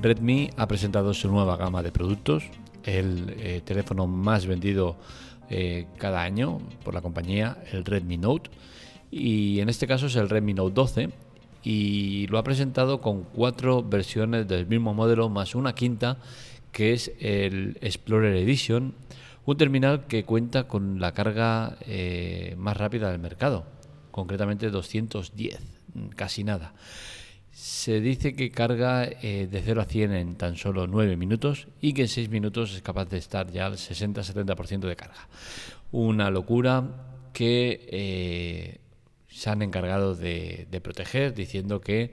Redmi ha presentado su nueva gama de productos, el eh, teléfono más vendido eh, cada año por la compañía, el Redmi Note, y en este caso es el Redmi Note 12, y lo ha presentado con cuatro versiones del mismo modelo más una quinta que es el Explorer Edition, un terminal que cuenta con la carga eh, más rápida del mercado, concretamente 210, casi nada. Se dice que carga eh, de 0 a 100 en tan solo 9 minutos y que en 6 minutos es capaz de estar ya al 60-70% de carga. Una locura que eh, se han encargado de, proteger diciendo que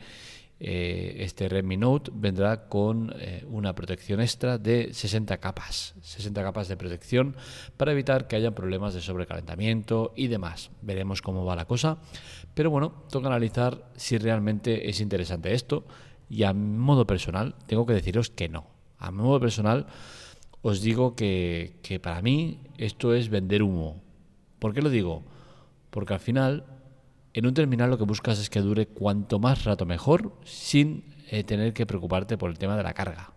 eh, este Redmi Note vendrá con eh, una protección extra de 60 capas, 60 capas de protección para evitar que haya problemas de sobrecalentamiento y demás. Veremos cómo va la cosa, pero bueno, toca analizar si realmente es interesante esto y a modo personal tengo que deciros que no. A modo personal os digo que, que para mí esto es vender humo. ¿Por qué lo digo? Porque al final en un terminal lo que buscas es que dure cuanto más rato mejor sin eh, tener que preocuparte por el tema de la carga.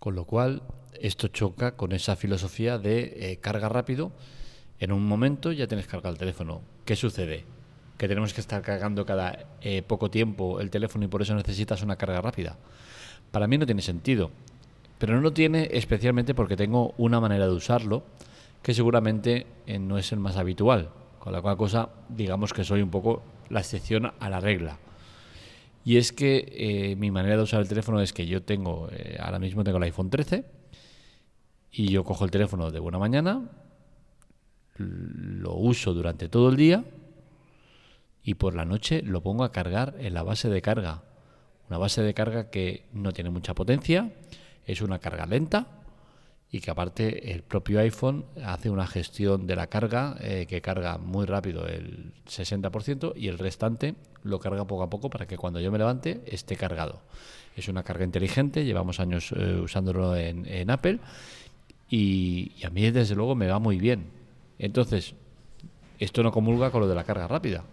Con lo cual, esto choca con esa filosofía de eh, carga rápido. En un momento ya tienes cargado el teléfono. ¿Qué sucede? Que tenemos que estar cargando cada eh, poco tiempo el teléfono y por eso necesitas una carga rápida. Para mí no tiene sentido. Pero no lo tiene especialmente porque tengo una manera de usarlo que seguramente no es el más habitual. Con la cual cosa, digamos que soy un poco la excepción a la regla. Y es que eh, mi manera de usar el teléfono es que yo tengo, eh, ahora mismo tengo el iPhone 13 y yo cojo el teléfono de buena mañana, lo uso durante todo el día y por la noche lo pongo a cargar en la base de carga. Una base de carga que no tiene mucha potencia, es una carga lenta y que aparte el propio iPhone hace una gestión de la carga eh, que carga muy rápido el 60% y el restante lo carga poco a poco para que cuando yo me levante esté cargado. Es una carga inteligente, llevamos años eh, usándolo en, Apple y, y, a mí desde luego me va muy bien. Entonces, esto no comulga con lo de la carga rápida.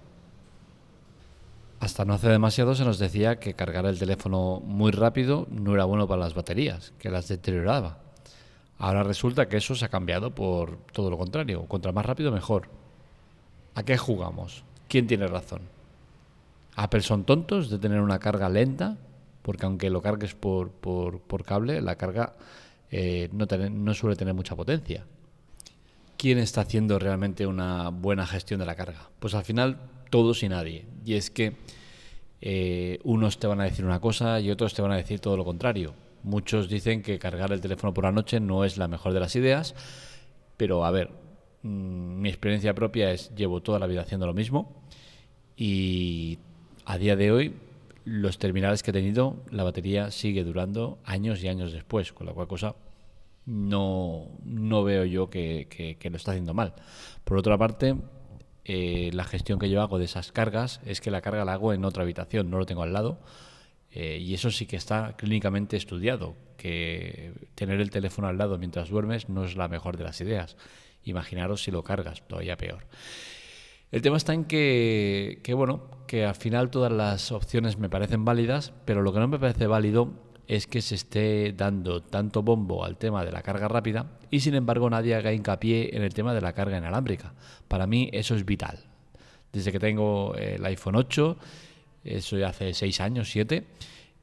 Hasta no hace demasiado se nos decía que cargar el teléfono muy rápido no era bueno para las baterías, que las deterioraba. Ahora resulta que eso se ha cambiado por todo lo contrario. Contra más rápido, mejor. ¿A qué jugamos? ¿Quién tiene razón? ¿Apple son tontos de tener una carga lenta? Porque aunque lo cargues por, por, cable, la carga eh, no, no suele tener mucha potencia. ¿Quién está haciendo realmente una buena gestión de la carga? Pues al final todos y nadie. Y es que eh, unos te van a decir una cosa y otros te van a decir todo lo contrario. Muchos dicen que cargar el teléfono por la noche no es la mejor de las ideas, pero a ver, mm, mi experiencia propia es llevo toda la vida haciendo lo mismo y a día de hoy los terminales que he tenido la batería sigue durando años y años después, con la cual cosa no, no veo yo que, lo está haciendo mal. Por otra parte, eh, la gestión que yo hago de esas cargas es que la carga la hago en otra habitación, no lo tengo al lado eh, y eso sí que está clínicamente estudiado, que tener el teléfono al lado mientras duermes no es la mejor de las ideas. Imaginaros si lo cargas, todavía peor. El tema está en que, que, bueno, que al final todas las opciones me parecen válidas, pero lo que no me parece válido es que se esté dando tanto bombo al tema de la carga rápida y sin embargo nadie haga hincapié en el tema de la carga inalámbrica. Para mí eso es vital. Desde que tengo el iPhone 8 eso ya hace seis años, siete,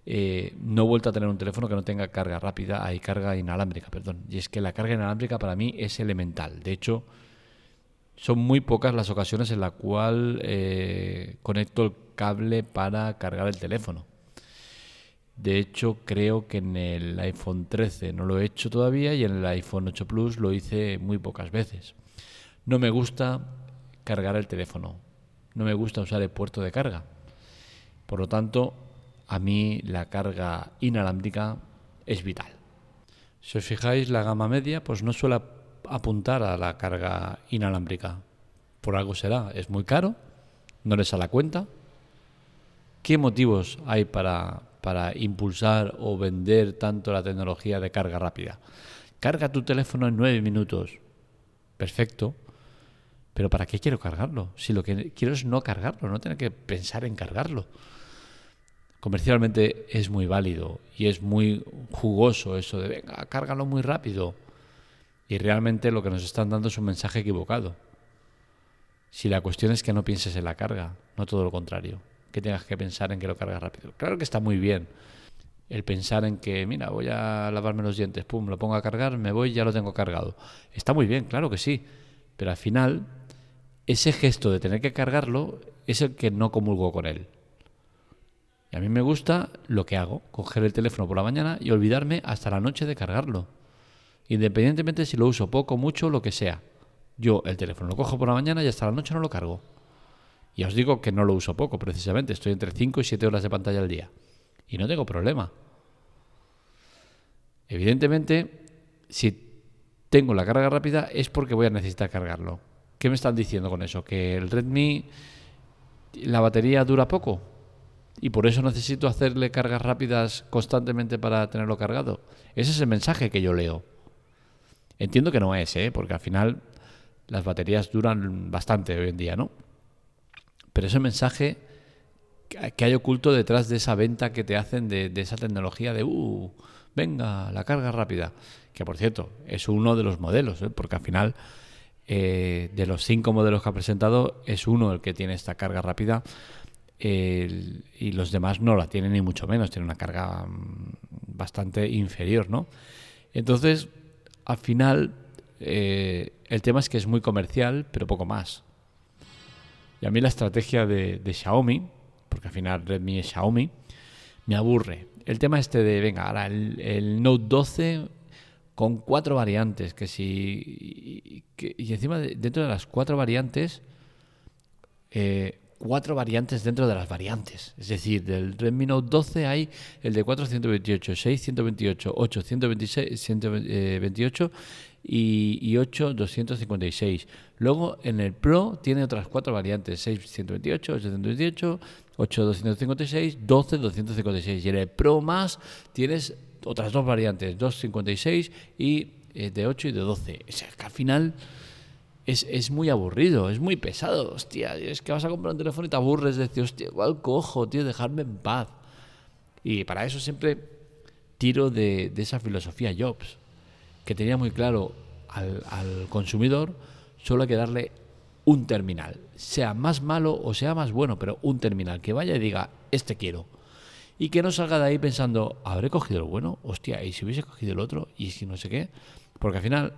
eh, no he vuelto a tener un teléfono que no tenga carga rápida, hay carga inalámbrica, perdón. Y es que la carga inalámbrica para mí es elemental. De hecho, son muy pocas las ocasiones en las cuales eh, conecto el cable para cargar el teléfono. De hecho, creo que en el iPhone 13 no lo he hecho todavía y en el iPhone 8 Plus lo hice muy pocas veces. No me gusta cargar el teléfono. No me gusta usar el puerto de carga. Por lo tanto, a mí la carga inalámbrica es vital. Si os fijáis, la gama media pues no suele apuntar a la carga inalámbrica. Por algo será, es muy caro, no les sale la cuenta. ¿Qué motivos hay para, para impulsar o vender tanto la tecnología de carga rápida? Carga tu teléfono en nueve minutos. Perfecto. Pero ¿para qué quiero cargarlo? Si lo que quiero es no cargarlo, no tener que pensar en cargarlo. Comercialmente es muy válido y es muy jugoso eso de venga, cárgalo muy rápido. Y realmente lo que nos están dando es un mensaje equivocado. Si la cuestión es que no pienses en la carga, no todo lo contrario, que tengas que pensar en que lo cargas rápido. Claro que está muy bien el pensar en que, mira, voy a lavarme los dientes, pum, lo pongo a cargar, me voy, ya lo tengo cargado. Está muy bien, claro que sí, pero al final ese gesto de tener que cargarlo es el que no comulgo con él. Y a mí me gusta lo que hago, coger el teléfono por la mañana y olvidarme hasta la noche de cargarlo. Independientemente si lo uso poco, mucho, lo que sea. Yo el teléfono lo cojo por la mañana y hasta la noche no lo cargo. Y os digo que no lo uso poco, precisamente. Estoy entre 5 y 7 horas de pantalla al día. Y no tengo problema. Evidentemente, si tengo la carga rápida es porque voy a necesitar cargarlo. ¿Qué me están diciendo con eso? ¿Que el Redmi, la batería dura poco? Y por eso necesito hacerle cargas rápidas constantemente para tenerlo cargado. Ese es el mensaje que yo leo. Entiendo que no es, ¿eh? porque al final las baterías duran bastante hoy en día, ¿no? Pero ese mensaje que hay oculto detrás de esa venta que te hacen de, esa tecnología de, uh, venga, la carga rápida, que por cierto es uno de los modelos, ¿eh? porque al final eh, de los cinco modelos que ha presentado es uno el que tiene esta carga rápida y los demás no la tienen ni mucho menos, tienen una carga mm, bastante inferior, ¿no? Entonces, al final, eh, el tema es que es muy comercial, pero poco más. Y a mí la estrategia de, Xiaomi, porque al final Redmi es Xiaomi, me aburre. El tema este de, venga, ahora el, Note 12 con cuatro variantes, que si... y encima, dentro de las cuatro variantes, eh, cuatro variantes dentro de las variantes. Es decir, del Redmi Note 12 hay el de 428, 6, 128, 8, 126, 128 y, y 8, 256. Luego en el Pro tiene otras cuatro variantes, 6, 128, 8, 128, 8, 256, 12, 256. Y en el Pro más tienes otras dos variantes, 256 y eh, de 8 y de 12. O sea, que al final es, es, muy aburrido, es muy pesado. Hostia, es que vas a comprar un teléfono y te aburres de decir, hostia, igual cojo, tío, dejarme en paz. Y para eso siempre tiro de, de esa filosofía Jobs, que tenía muy claro al, al, consumidor, solo hay que darle un terminal, sea más malo o sea más bueno, pero un terminal, que vaya y diga, este quiero. Y que no salga de ahí pensando, ¿habré cogido el bueno? Hostia, ¿y si hubiese cogido el otro? ¿Y si no sé qué? Porque al final,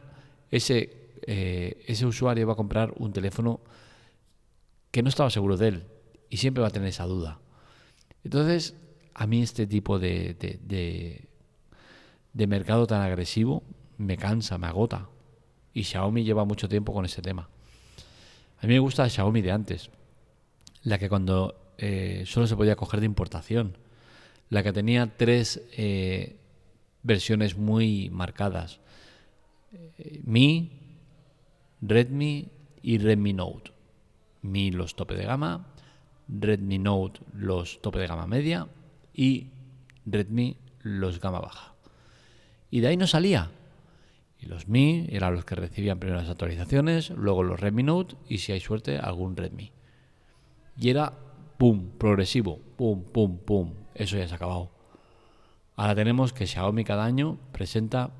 ese eh, ese usuario va a comprar un teléfono que no estaba seguro de él y siempre va a tener esa duda. Entonces, a mí este tipo de, de, mercado tan agresivo me cansa, me agota. Y Xiaomi lleva mucho tiempo con ese tema. A mí me gusta Xiaomi de antes, la que cuando eh, solo se podía coger de importación, la que tenía tres eh, versiones muy marcadas. Mi, Redmi y Redmi Note. Mi los tope de gama, Redmi Note los tope de gama media y Redmi los gama baja. Y de ahí no salía. Y los Mi eran los que recibían primero las actualizaciones, luego los Redmi Note y si hay suerte algún Redmi. Y era pum, progresivo, pum, pum, pum. Eso ya se ha acabado. Ahora tenemos que Xiaomi cada año presenta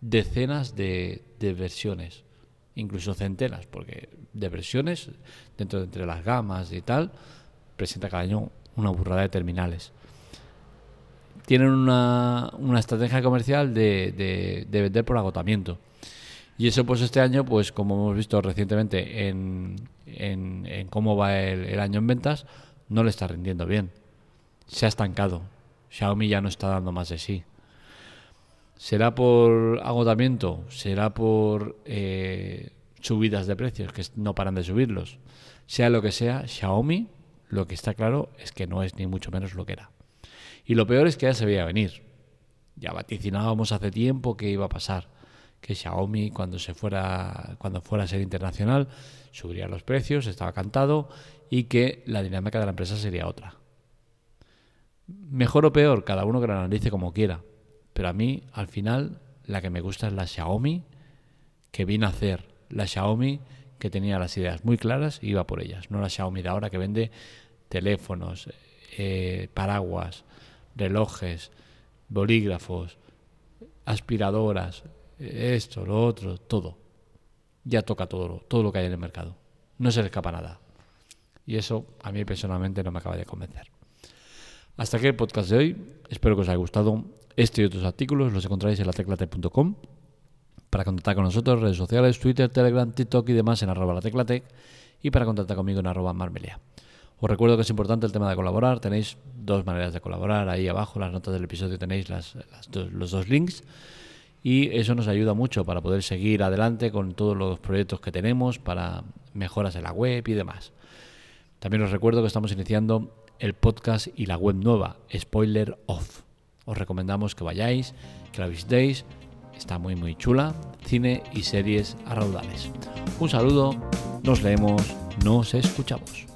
decenas de, de versiones incluso centenas, porque de versiones, dentro de entre las gamas y tal, presenta cada año una burrada de terminales. Tienen una, una estrategia comercial de, de, vender por agotamiento. Y eso pues este año, pues como hemos visto recientemente en, en, cómo va el, el, año en ventas, no le está rindiendo bien. Se ha estancado. Xiaomi ya no está dando más de sí. ¿Será por agotamiento? ¿Será por eh, subidas de precios que no paran de subirlos? Sea lo que sea, Xiaomi, lo que está claro es que no es ni mucho menos lo que era. Y lo peor es que ya se veía venir. Ya vaticinábamos hace tiempo que iba a pasar. Que Xiaomi cuando se fuera, cuando fuera a ser internacional, subiría los precios, estaba cantado, y que la dinámica de la empresa sería otra. Mejor o peor, cada uno que lo analice como quiera pero a mí, al final, la que me gusta es la Xiaomi que vine a hacer. La Xiaomi que tenía las ideas muy claras y iba por ellas. No la Xiaomi de ahora que vende teléfonos, eh, paraguas, relojes, bolígrafos, aspiradoras, esto, lo otro, todo. Ya toca todo, todo lo que hay en el mercado. No se le escapa nada. Y eso a mí personalmente no me acaba de convencer. Hasta aquí el podcast de hoy. Espero que os haya gustado. Este y otros artículos los encontráis en la teclatec.com. Para contactar con nosotros, redes sociales, Twitter, Telegram, TikTok y demás en arroba la teclatec. Y para contactar conmigo en arroba marmelia. Os recuerdo que es importante el tema de colaborar. Tenéis dos maneras de colaborar. Ahí abajo, en las notas del episodio, tenéis los dos links. Y eso nos ayuda mucho para poder seguir adelante con todos los proyectos que tenemos, para mejoras en la web y demás. También os recuerdo que estamos iniciando el podcast y la web nueva, Spoiler Off. Os recomendamos que vayáis, que la visitéis. Está muy muy chula. Cine y series a raudales. Un saludo, nos leemos, nos escuchamos.